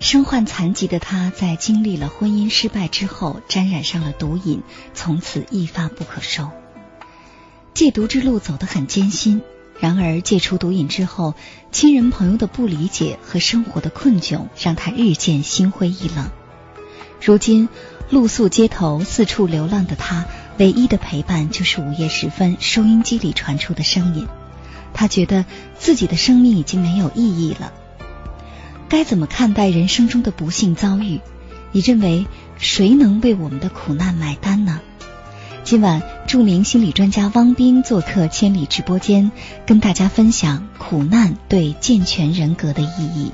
身患残疾的他在经历了婚姻失败之后，沾染上了毒瘾，从此一发不可收。戒毒之路走得很艰辛，然而戒除毒瘾之后，亲人朋友的不理解和生活的困窘，让他日渐心灰意冷。如今露宿街头、四处流浪的他，唯一的陪伴就是午夜时分收音机里传出的声音。他觉得自己的生命已经没有意义了。该怎么看待人生中的不幸遭遇？你认为谁能为我们的苦难买单呢？今晚，著名心理专家汪斌做客千里直播间，跟大家分享苦难对健全人格的意义。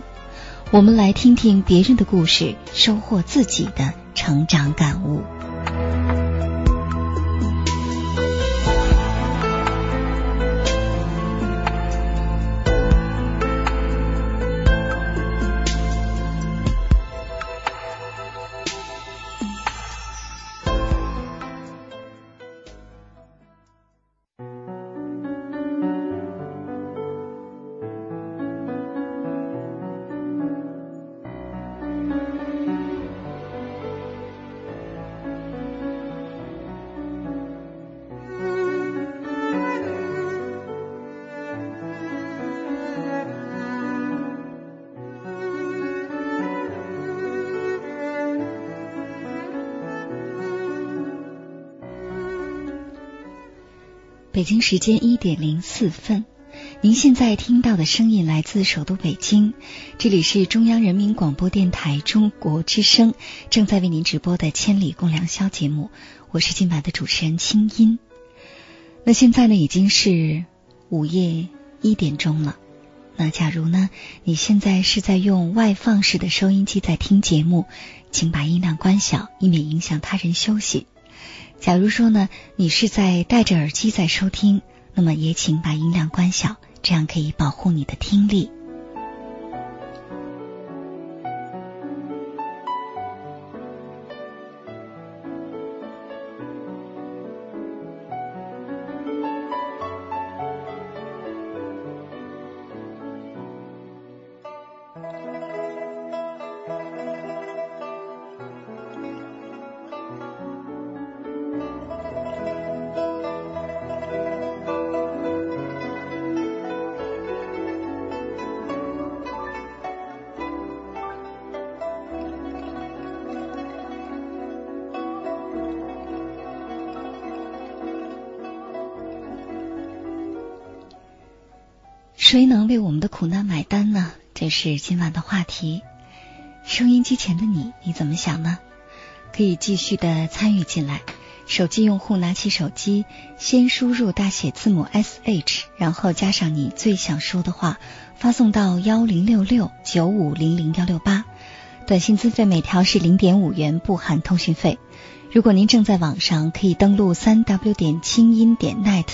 我们来听听别人的故事，收获自己的成长感悟。北京时间一点零四分，您现在听到的声音来自首都北京，这里是中央人民广播电台中国之声正在为您直播的《千里共良宵》节目，我是今晚的主持人清音。那现在呢，已经是午夜一点钟了。那假如呢，你现在是在用外放式的收音机在听节目，请把音量关小，以免影响他人休息。假如说呢，你是在戴着耳机在收听，那么也请把音量关小，这样可以保护你的听力。谁能为我们的苦难买单呢？这是今晚的话题。收音机前的你，你怎么想呢？可以继续的参与进来。手机用户拿起手机，先输入大写字母 S H，然后加上你最想说的话，发送到幺零六六九五零零幺六八。短信资费每条是零点五元，不含通讯费。如果您正在网上，可以登录三 W 点清音点 net。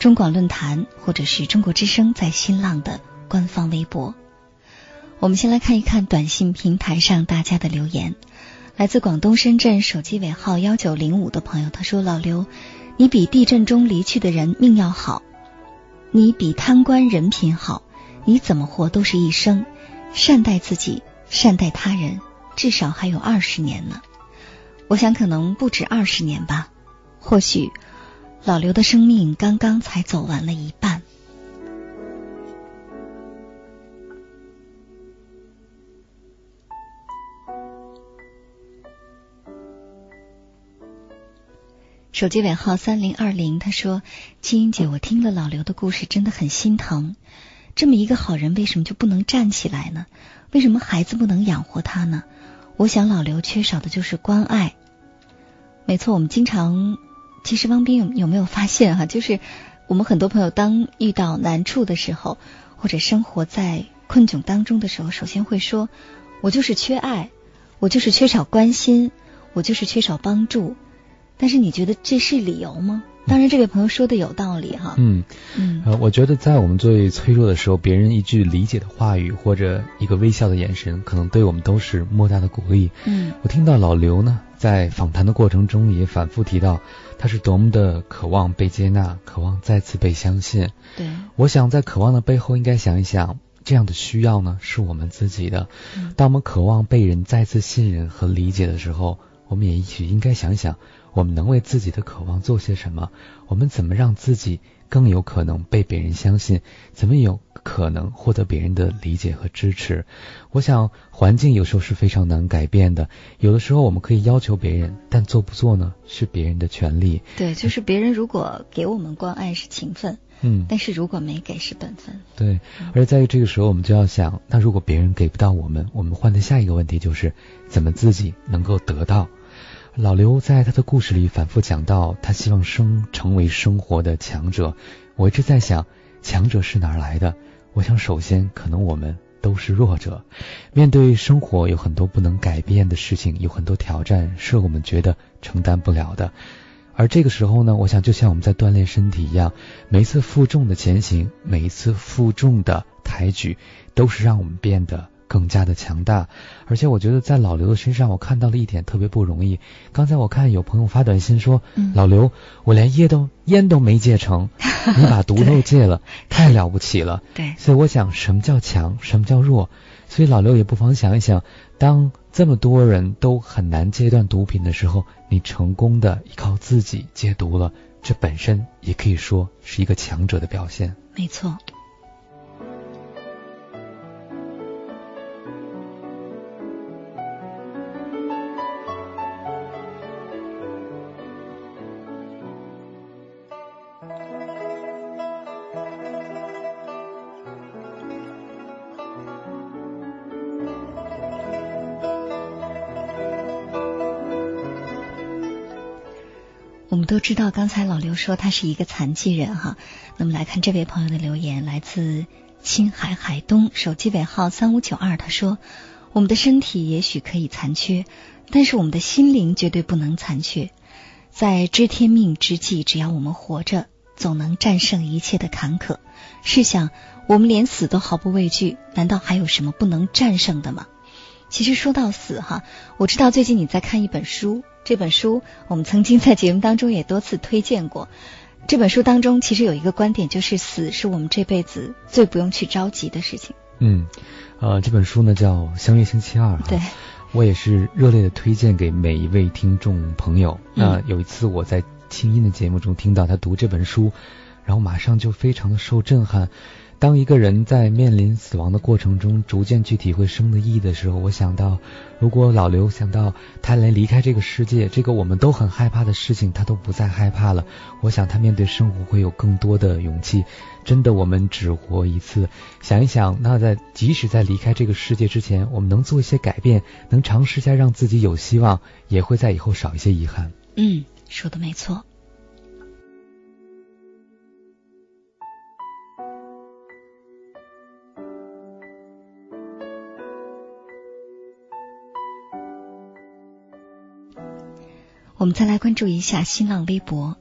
中广论坛或者是中国之声在新浪的官方微博，我们先来看一看短信平台上大家的留言。来自广东深圳手机尾号幺九零五的朋友，他说：“老刘，你比地震中离去的人命要好，你比贪官人品好，你怎么活都是一生，善待自己，善待他人，至少还有二十年呢。我想可能不止二十年吧，或许。”老刘的生命刚刚才走完了一半。手机尾号三零二零，他说：“青音姐，我听了老刘的故事，真的很心疼。这么一个好人，为什么就不能站起来呢？为什么孩子不能养活他呢？我想老刘缺少的就是关爱。没错，我们经常，其实汪斌有有没有发现哈？就是我们很多朋友当遇到难处的时候，或者生活在困窘当中的时候，首先会说：我就是缺爱，我就是缺少关心，我就是缺少帮助。”但是你觉得这是理由吗？当然，这位朋友说的有道理哈。嗯嗯，呃，我觉得在我们最脆弱的时候，别人一句理解的话语或者一个微笑的眼神，可能对我们都是莫大的鼓励。嗯，我听到老刘呢，在访谈的过程中也反复提到，他是多么的渴望被接纳，渴望再次被相信。对，我想在渴望的背后，应该想一想，这样的需要呢，是我们自己的。当我们渴望被人再次信任和理解的时候，我们也一起应该想想。我们能为自己的渴望做些什么？我们怎么让自己更有可能被别人相信？怎么有可能获得别人的理解和支持？我想，环境有时候是非常难改变的。有的时候我们可以要求别人，但做不做呢？是别人的权利。对，就是别人如果给我们关爱是情分，嗯，但是如果没给是本分。对，而在这个时候，我们就要想，那如果别人给不到我们，我们换的下一个问题就是，怎么自己能够得到？老刘在他的故事里反复讲到，他希望生成为生活的强者。我一直在想，强者是哪来的？我想，首先可能我们都是弱者，面对生活有很多不能改变的事情，有很多挑战是我们觉得承担不了的。而这个时候呢，我想就像我们在锻炼身体一样，每一次负重的前行，每一次负重的抬举，都是让我们变得。更加的强大，而且我觉得在老刘的身上，我看到了一点特别不容易。刚才我看有朋友发短信说：“老刘，我连烟都烟都没戒成，你把毒都戒了，太了不起了。”对，所以我想，什么叫强，什么叫弱？所以老刘也不妨想一想，当这么多人都很难戒断毒品的时候，你成功的依靠自己戒毒了，这本身也可以说是一个强者的表现。没错。都知道，刚才老刘说他是一个残疾人哈。那么来看这位朋友的留言，来自青海海东，手机尾号三五九二。他说：“我们的身体也许可以残缺，但是我们的心灵绝对不能残缺。在知天命之际，只要我们活着，总能战胜一切的坎坷。试想，我们连死都毫不畏惧，难道还有什么不能战胜的吗？”其实说到死哈，我知道最近你在看一本书。这本书我们曾经在节目当中也多次推荐过。这本书当中其实有一个观点，就是死是我们这辈子最不用去着急的事情。嗯，呃，这本书呢叫《相约星期二》。对，我也是热烈的推荐给每一位听众朋友。那有一次我在清音的节目中听到他读这本书，然后马上就非常的受震撼。当一个人在面临死亡的过程中，逐渐去体会生的意义的时候，我想到，如果老刘想到他连离开这个世界，这个我们都很害怕的事情，他都不再害怕了，我想他面对生活会有更多的勇气。真的，我们只活一次，想一想，那在即使在离开这个世界之前，我们能做一些改变，能尝试一下让自己有希望，也会在以后少一些遗憾。嗯，说的没错。我们再来关注一下新浪微博，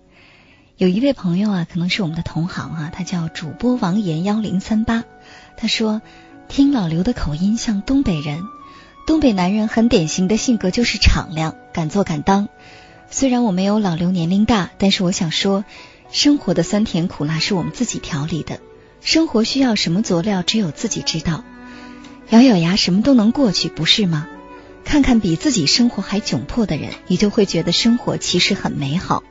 有一位朋友啊，可能是我们的同行啊，他叫主播王岩幺零三八。他说，听老刘的口音像东北人，东北男人很典型的性格就是敞亮，敢做敢当。虽然我没有老刘年龄大，但是我想说，生活的酸甜苦辣是我们自己调理的，生活需要什么佐料，只有自己知道。咬咬牙，什么都能过去，不是吗？看看比自己生活还窘迫的人，你就会觉得生活其实很美好。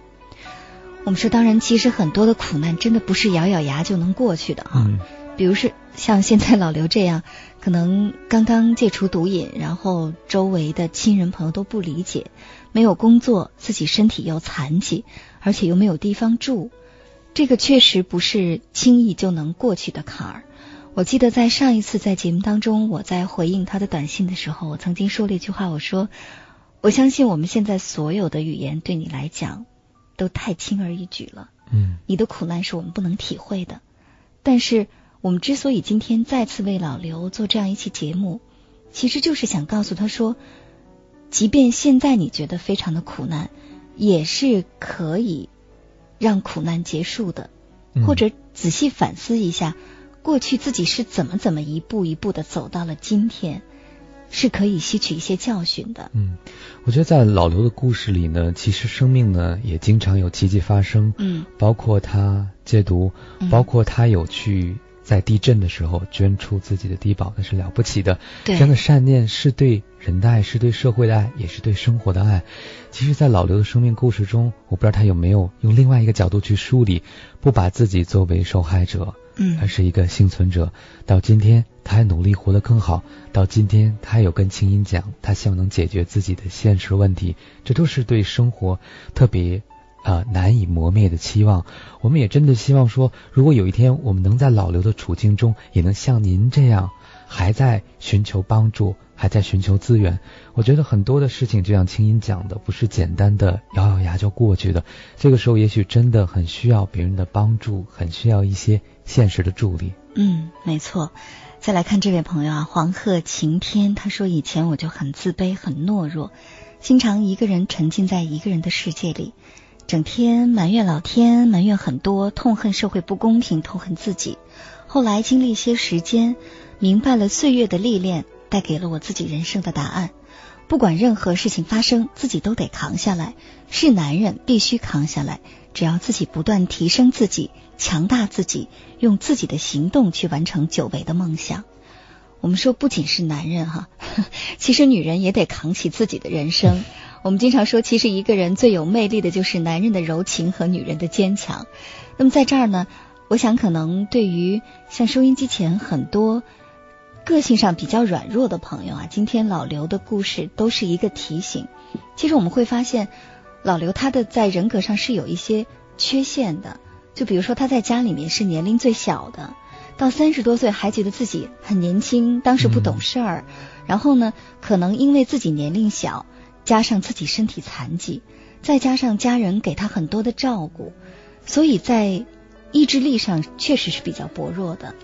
我们说，当然，其实很多的苦难真的不是咬咬牙就能过去的啊。比如是像现在老刘这样，可能刚刚戒除毒瘾，然后周围的亲人朋友都不理解，没有工作，自己身体又残疾，而且又没有地方住，这个确实不是轻易就能过去的坎儿。我记得在上一次在节目当中，我在回应他的短信的时候，我曾经说了一句话，我说：“我相信我们现在所有的语言对你来讲都太轻而易举了，嗯，你的苦难是我们不能体会的。但是我们之所以今天再次为老刘做这样一期节目，其实就是想告诉他说，即便现在你觉得非常的苦难，也是可以让苦难结束的，嗯或者仔细反思一下。”过去自己是怎么怎么一步一步的走到了今天，是可以吸取一些教训的。嗯，我觉得在老刘的故事里呢，其实生命呢也经常有奇迹发生。嗯，包括他戒毒，嗯包括他有去在地震的时候捐出自己的低保，那是了不起的。对这样的善念是对人的爱，是对社会的爱，也是对生活的爱。其实，在老刘的生命故事中，我不知道他有没有用另外一个角度去梳理，不把自己作为受害者。嗯而是一个幸存者。到今天，他还努力活得更好。到今天，他还有跟青音讲，他希望能解决自己的现实问题。这都是对生活特别呃难以磨灭的期望。我们也真的希望说，如果有一天我们能在老刘的处境中，也能像您这样，还在寻求帮助，还在寻求资源。我觉得很多的事情，就像青音讲的，不是简单的咬咬牙就过去的。这个时候，也许真的很需要别人的帮助，很需要一些现实的助力。嗯，没错。再来看这位朋友啊，黄鹤晴天，他说以前我就很自卑、很懦弱，经常一个人沉浸在一个人的世界里，整天埋怨老天，埋怨很多，痛恨社会不公平，痛恨自己。后来经历一些时间，明白了岁月的历练带给了我自己人生的答案。不管任何事情发生，自己都得扛下来。是男人必须扛下来，只要自己不断提升自己，强大自己，用自己的行动去完成久违的梦想。我们说，不仅是男人哈，其实女人也得扛起自己的人生。我们经常说，其实一个人最有魅力的就是男人的柔情和女人的坚强。那么在这儿呢，我想可能对于像收音机前很多个性上比较软弱的朋友啊，今天老刘的故事都是一个提醒。其实我们会发现，老刘他的在人格上是有一些缺陷的，就比如说他在家里面是年龄最小的，到三十多岁还觉得自己很年轻，当时不懂事儿，然后呢，可能因为自己年龄小，加上自己身体残疾，再加上家人给他很多的照顾，所以在意志力上确实是比较薄弱的。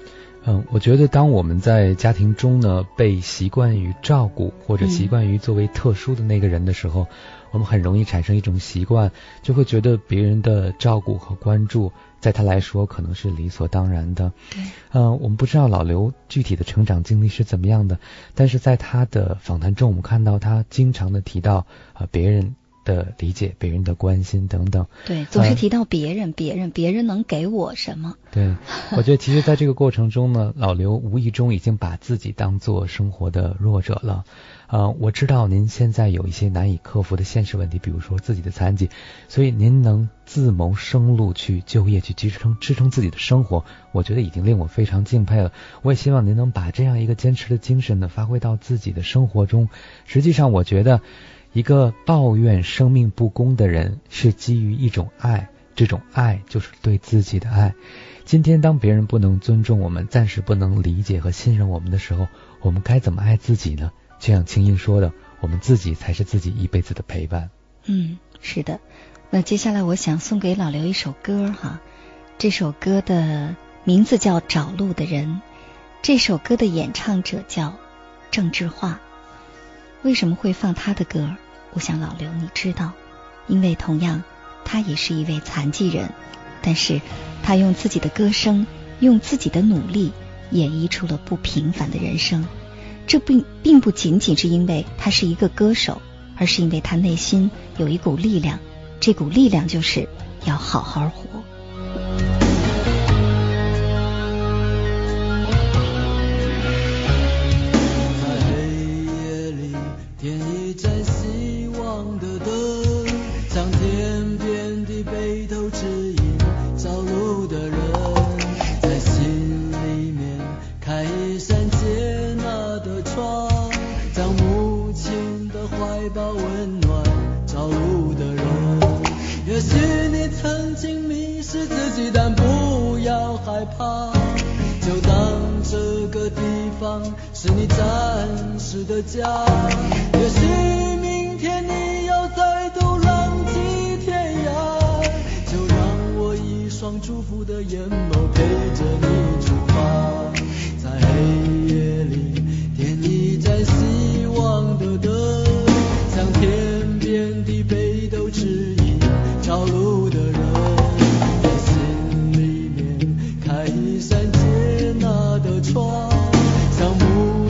嗯，我觉得当我们在家庭中呢，被习惯于照顾或者习惯于作为特殊的那个人的时候，我们很容易产生一种习惯，就会觉得别人的照顾和关注，在他来说可能是理所当然的。对，嗯，我们不知道老刘具体的成长经历是怎么样的，但是在他的访谈中，我们看到他经常的提到啊、别人的理解、别人的关心等等。对，总是提到别人，别人，别人能给我什么？对，我觉得其实在这个过程中呢，老刘无意中已经把自己当做生活的弱者了。呃，我知道您现在有一些难以克服的现实问题，比如说自己的残疾，所以您能自谋生路去就业，去支撑支撑自己的生活，我觉得已经令我非常敬佩了。我也希望您能把这样一个坚持的精神呢，发挥到自己的生活中。实际上，我觉得一个抱怨生命不公的人，是基于一种爱，这种爱就是对自己的爱。今天，当别人不能尊重我们，暂时不能理解和信任我们的时候，我们该怎么爱自己呢？就像青音说的，我们自己才是自己一辈子的陪伴。嗯，是的。那接下来我想送给老刘一首歌哈，这首歌的名字叫《找路的人》，这首歌的演唱者叫郑智化。为什么会放他的歌？我想老刘你知道，因为同样他也是一位残疾人，但是他用自己的歌声，用自己的努力，演绎出了不平凡的人生。这并并不仅仅是因为他是一个歌手，而是因为他内心有一股力量，这股力量就是要好好活。啊，就当这个地方是你暂时的家。也许明天你要再度浪迹天涯，就让我一双祝福的眼眸陪着你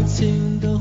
情都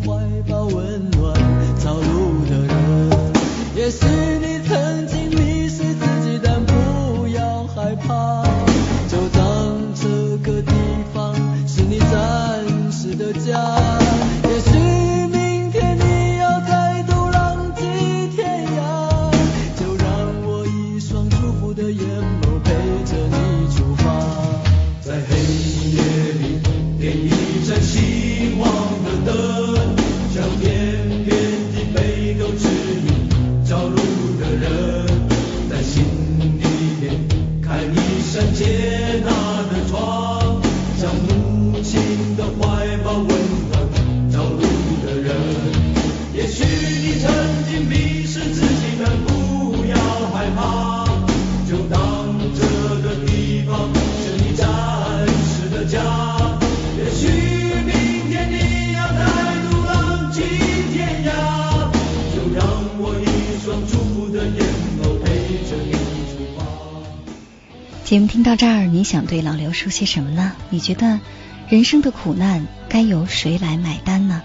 节目听到这儿，你想对老刘说些什么呢？你觉得人生的苦难该由谁来买单呢？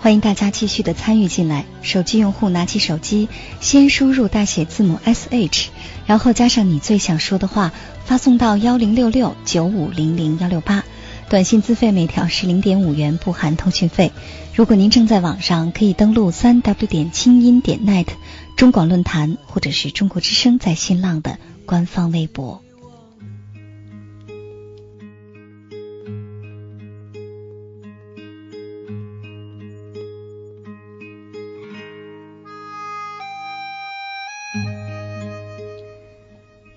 欢迎大家继续的参与进来。手机用户拿起手机，先输入大写字母 S H，然后加上你最想说的话，发送到幺零六六九五零零幺六八。短信资费每条是零点五元，不含通讯费。如果您正在网上，可以登录三 w 点清音点 net 中广论坛或者是中国之声在新浪的官方微博。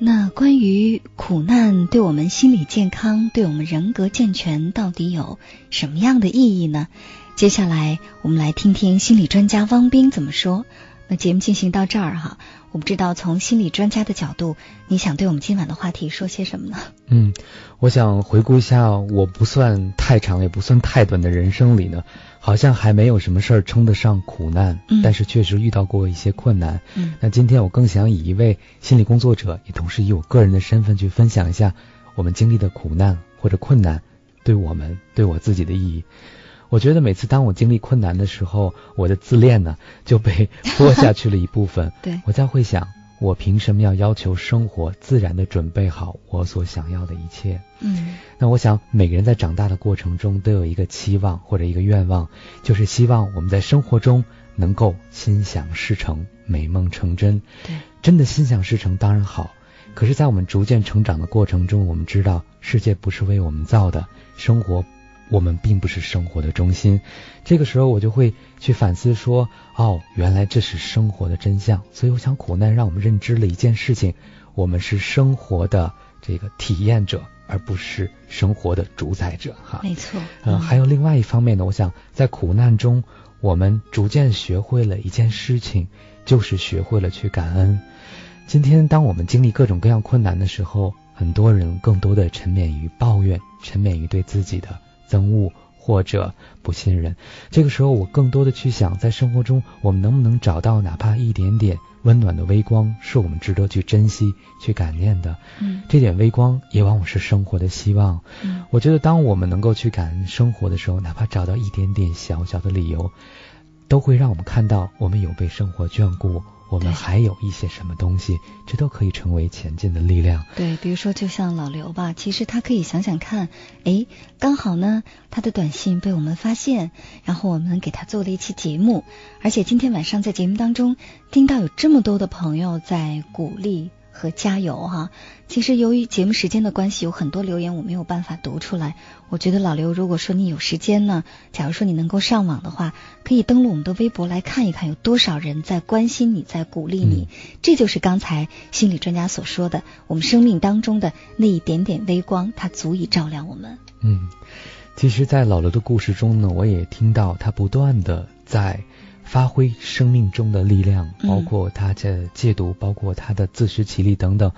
那关于苦难对我们心理健康、对我们人格健全到底有什么样的意义呢？接下来我们来听听心理专家汪斌怎么说。那节目进行到这儿哈，我不知道从心理专家的角度，你想对我们今晚的话题说些什么呢？嗯，我想回顾一下，我不算太长，也不算太短的人生里呢，好像还没有什么事儿称得上苦难，嗯但是确实遇到过一些困难。嗯那今天我更想以一位心理工作者，也同时以我个人的身份去分享一下我们经历的苦难或者困难对我们对我自己的意义。我觉得每次当我经历困难的时候，我的自恋呢就被剥下去了一部分。对我在会想，我凭什么要要求生活自然的准备好我所想要的一切？嗯那我想每个人在长大的过程中都有一个期望或者一个愿望，就是希望我们在生活中能够心想事成、美梦成真。对，真的心想事成当然好，可是，在我们逐渐成长的过程中，我们知道世界不是为我们造的，生活我们并不是生活的中心。这个时候，我就会去反思说，哦，原来这是生活的真相。所以，我想苦难让我们认知了一件事情：我们是生活的这个体验者，而不是生活的主宰者。哈，没错。嗯，还有另外一方面呢，我想在苦难中，我们逐渐学会了一件事情，就是学会了去感恩。今天，当我们经历各种各样困难的时候，很多人更多的沉湎于抱怨，沉湎于对自己的憎恶或者不信任。这个时候，我更多的去想，在生活中我们能不能找到哪怕一点点温暖的微光，是我们值得去珍惜、去感念的。嗯这点微光也往往是生活的希望。嗯我觉得，当我们能够去感恩生活的时候，哪怕找到一点点小小的理由，都会让我们看到我们有被生活眷顾，我们还有一些什么东西，这都可以成为前进的力量。对，比如说就像老刘吧，其实他可以想想看，诶，刚好呢，他的短信被我们发现，然后我们给他做了一期节目，而且今天晚上在节目当中听到有这么多的朋友在鼓励。和加油哈。其实由于节目时间的关系，有很多留言我没有办法读出来。我觉得老刘，如果说你有时间呢，假如说你能够上网的话，可以登录我们的微博来看一看，有多少人在关心你，在鼓励你。这就是刚才心理专家所说的，我们生命当中的那一点点微光，它足以照亮我们。嗯，其实，在老刘的故事中呢，我也听到他不断的在。发挥生命中的力量，包括他的戒毒，包括他的自食其力等等。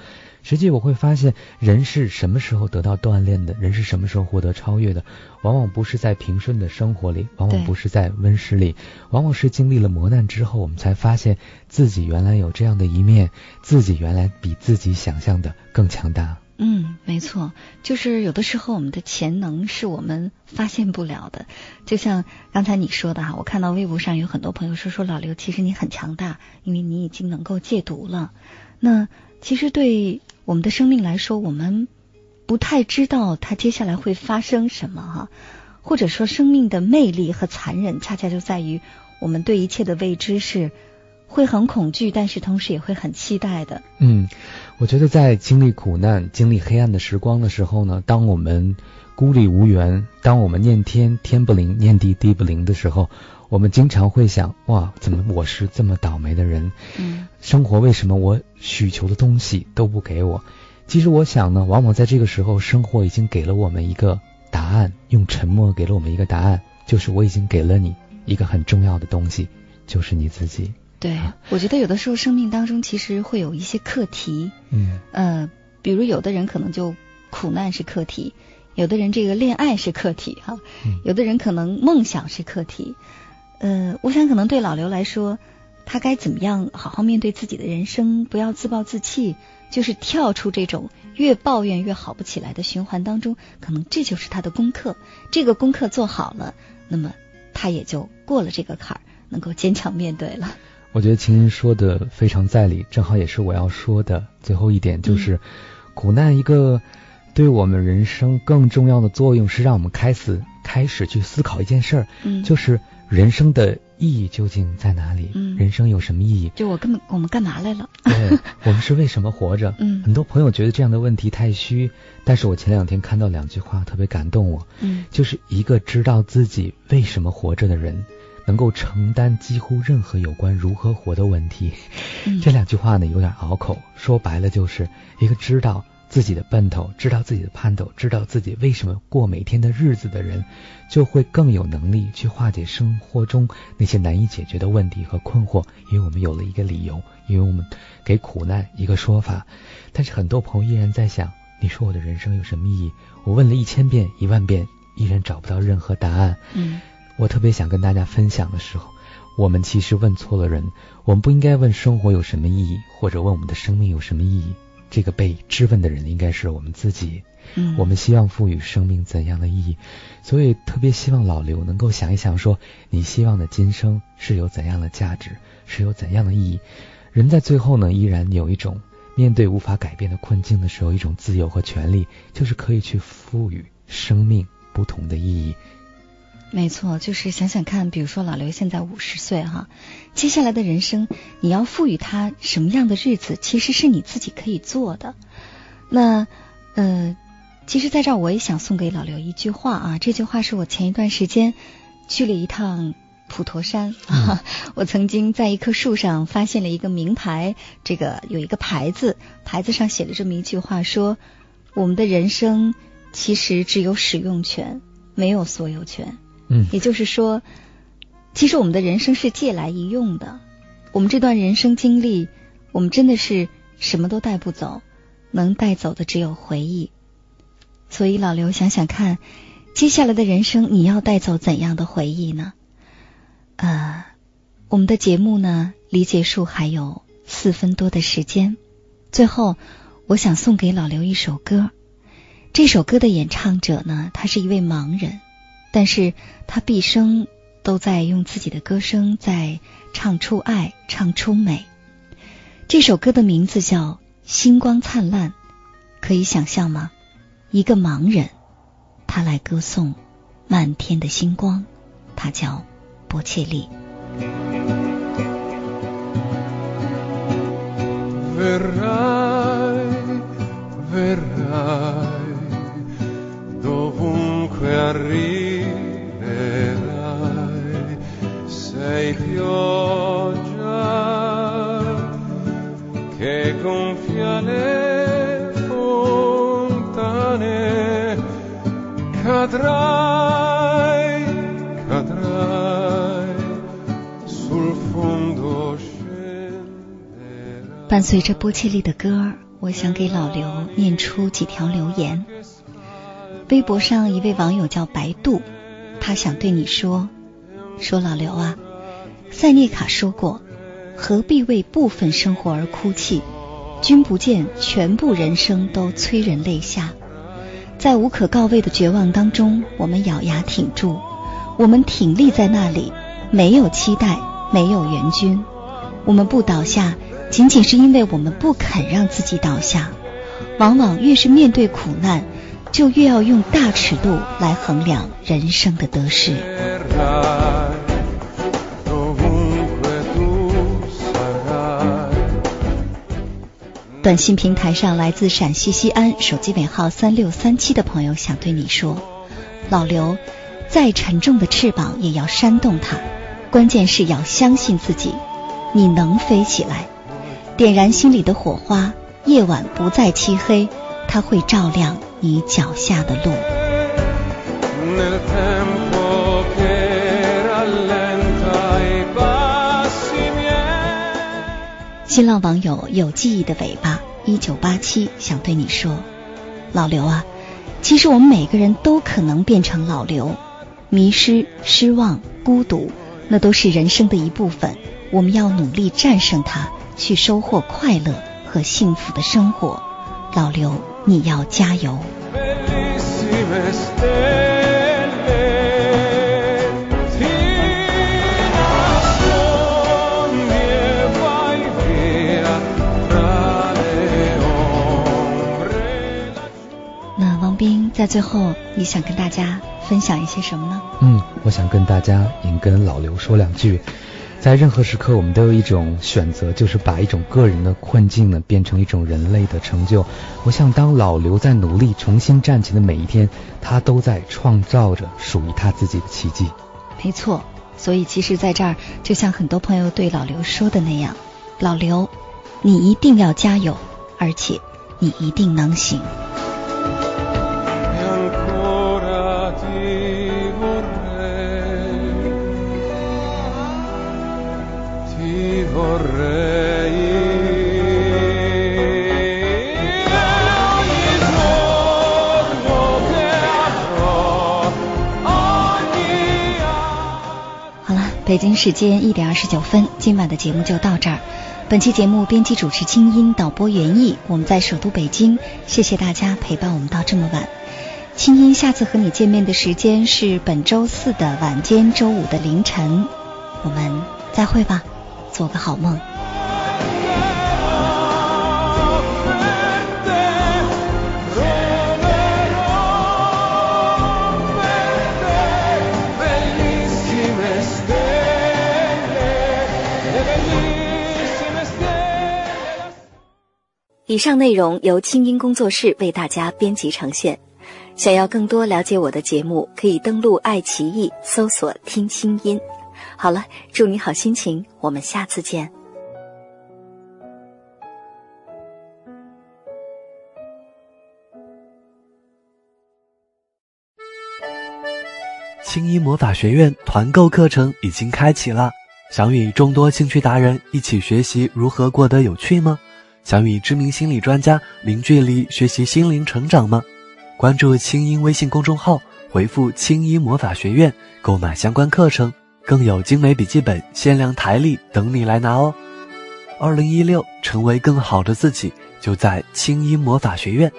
实际我会发现，人是什么时候得到锻炼的？人是什么时候获得超越的？往往不是在平顺的生活里，往往不是在温室里，往往是经历了磨难之后，我们才发现自己原来有这样的一面，自己原来比自己想象的更强大。嗯，没错，就是有的时候我们的潜能是我们发现不了的。就像刚才你说的哈，我看到微博上有很多朋友说说老刘，其实你很强大，因为你已经能够戒毒了。那其实对我们的生命来说，我们不太知道它接下来会发生什么哈，或者说生命的魅力和残忍，恰恰就在于我们对一切的未知是。会很恐惧，但是同时也会很期待的。嗯，我觉得在经历苦难、经历黑暗的时光的时候呢，当我们孤立无援，当我们念天天不灵，念地地不灵的时候，我们经常会想：哇，怎么我是这么倒霉的人？嗯，生活为什么我许求的东西都不给我？其实我想呢，往往在这个时候，生活已经给了我们一个答案，用沉默给了我们一个答案，就是我已经给了你一个很重要的东西，就是你自己。对，我觉得有的时候生命当中其实会有一些课题，嗯，呃，比如有的人可能就苦难是课题，有的人这个恋爱是课题哈，有的人可能梦想是课题，呃，我想可能对老刘来说，他该怎么样好好面对自己的人生，不要自暴自弃，就是跳出这种越抱怨越好不起来的循环当中，可能这就是他的功课，这个功课做好了，那么他也就过了这个坎儿，能够坚强面对了。我觉得秦音说的非常在理，正好也是我要说的最后一点，就是苦难一个对我们人生更重要的作用是让我们开始开始去思考一件事儿，嗯，就是人生的意义究竟在哪里？嗯，人生有什么意义？就我根本我们干嘛来了？对，我们是为什么活着？嗯，很多朋友觉得这样的问题太虚，但是我前两天看到两句话特别感动我，嗯，就是一个知道自己为什么活着的人。能够承担几乎任何有关如何活的问题，这两句话呢有点拗口，说白了就是一个知道自己的奔头、知道自己的盼头、知道自己为什么过每天的日子的人，就会更有能力去化解生活中那些难以解决的问题和困惑，因为我们有了一个理由，因为我们给苦难一个说法。但是很多朋友依然在想，你说我的人生有什么意义？我问了一千遍、一万遍，依然找不到任何答案。嗯。我特别想跟大家分享的时候，我们其实问错了人。我们不应该问生活有什么意义，或者问我们的生命有什么意义。这个被质问的人应该是我们自己。嗯，我们希望赋予生命怎样的意义？所以特别希望老刘能够想一想，说你希望的今生是有怎样的价值，是有怎样的意义？人在最后呢，依然有一种面对无法改变的困境的时候，一种自由和权利，就是可以去赋予生命不同的意义。没错，就是想想看，比如说老刘现在五十岁哈，接下来的人生你要赋予他什么样的日子，其实是你自己可以做的。那呃，其实在这儿我也想送给老刘一句话啊，这句话是我前一段时间去了一趟普陀山啊，我曾经在一棵树上发现了一个名牌，这个有一个牌子，牌子上写了这么一句话，说我们的人生其实只有使用权，没有所有权。嗯，也就是说，其实我们的人生是借来一用的。我们这段人生经历，我们真的是什么都带不走，能带走的只有回忆。所以老刘想想看，接下来的人生你要带走怎样的回忆呢？呃，我们的节目呢离结束还有四分多的时间，最后我想送给老刘一首歌。这首歌的演唱者呢，他是一位盲人。但是他毕生都在用自己的歌声在唱出爱唱出美。这首歌的名字叫星光灿烂可以想象吗？一个盲人他来歌颂漫天的星光他叫波切利。伴随着波切利的歌，我想给老刘念出几条留言。微博上一位网友叫白度，他想对你说：说老刘啊，塞涅卡说过，何必为部分生活而哭泣？君不见全部人生都催人泪下，在无可告慰的绝望当中，我们咬牙挺住，我们挺立在那里，没有期待，没有援军，我们不倒下。仅仅是因为我们不肯让自己倒下，往往越是面对苦难，就越要用大尺度来衡量人生的得失。短信平台上来自陕西西安，手机尾号三六三七的朋友想对你说：老刘，再沉重的翅膀也要扇动它，关键是要相信自己，你能飞起来。点燃心里的火花，夜晚不再漆黑，它会照亮你脚下的路。新浪网友有记忆的尾巴一九八七想对你说，老刘啊，其实我们每个人都可能变成老刘，迷失、失望、孤独，那都是人生的一部分，我们要努力战胜它。去收获快乐和幸福的生活，老刘，你要加油！在最后，你想跟大家分享一些什么呢？嗯，我想跟大家也跟老刘说两句。在任何时刻，我们都有一种选择，就是把一种个人的困境呢，变成一种人类的成就。我想，当老刘在努力重新站起的每一天，他都在创造着属于他自己的奇迹。没错，所以其实，在这儿，就像很多朋友对老刘说的那样，老刘，你一定要加油，而且你一定能行。北京时间一点二十九分，今晚的节目就到这儿。本期节目编辑主持清音，导播袁毅。我们在首都北京，谢谢大家陪伴我们到这么晚。清音下次和你见面的时间是本周四的晚间，周五的凌晨。我们再会吧，做个好梦。以上内容由清音工作室为大家编辑呈现。想要更多了解我的节目，可以登录爱奇艺搜索“听清音”。好了，祝你好心情，我们下次见。青衣魔法学院团购课程已经开启了，想与众多兴趣达人一起学习如何过得有趣吗？想与知名心理专家零距离学习心灵成长吗？关注清音微信公众号，回复“清音魔法学院”购买相关课程，更有精美笔记本、限量台历等你来拿哦。二零一六，成为更好的自己，就在清音魔法学院。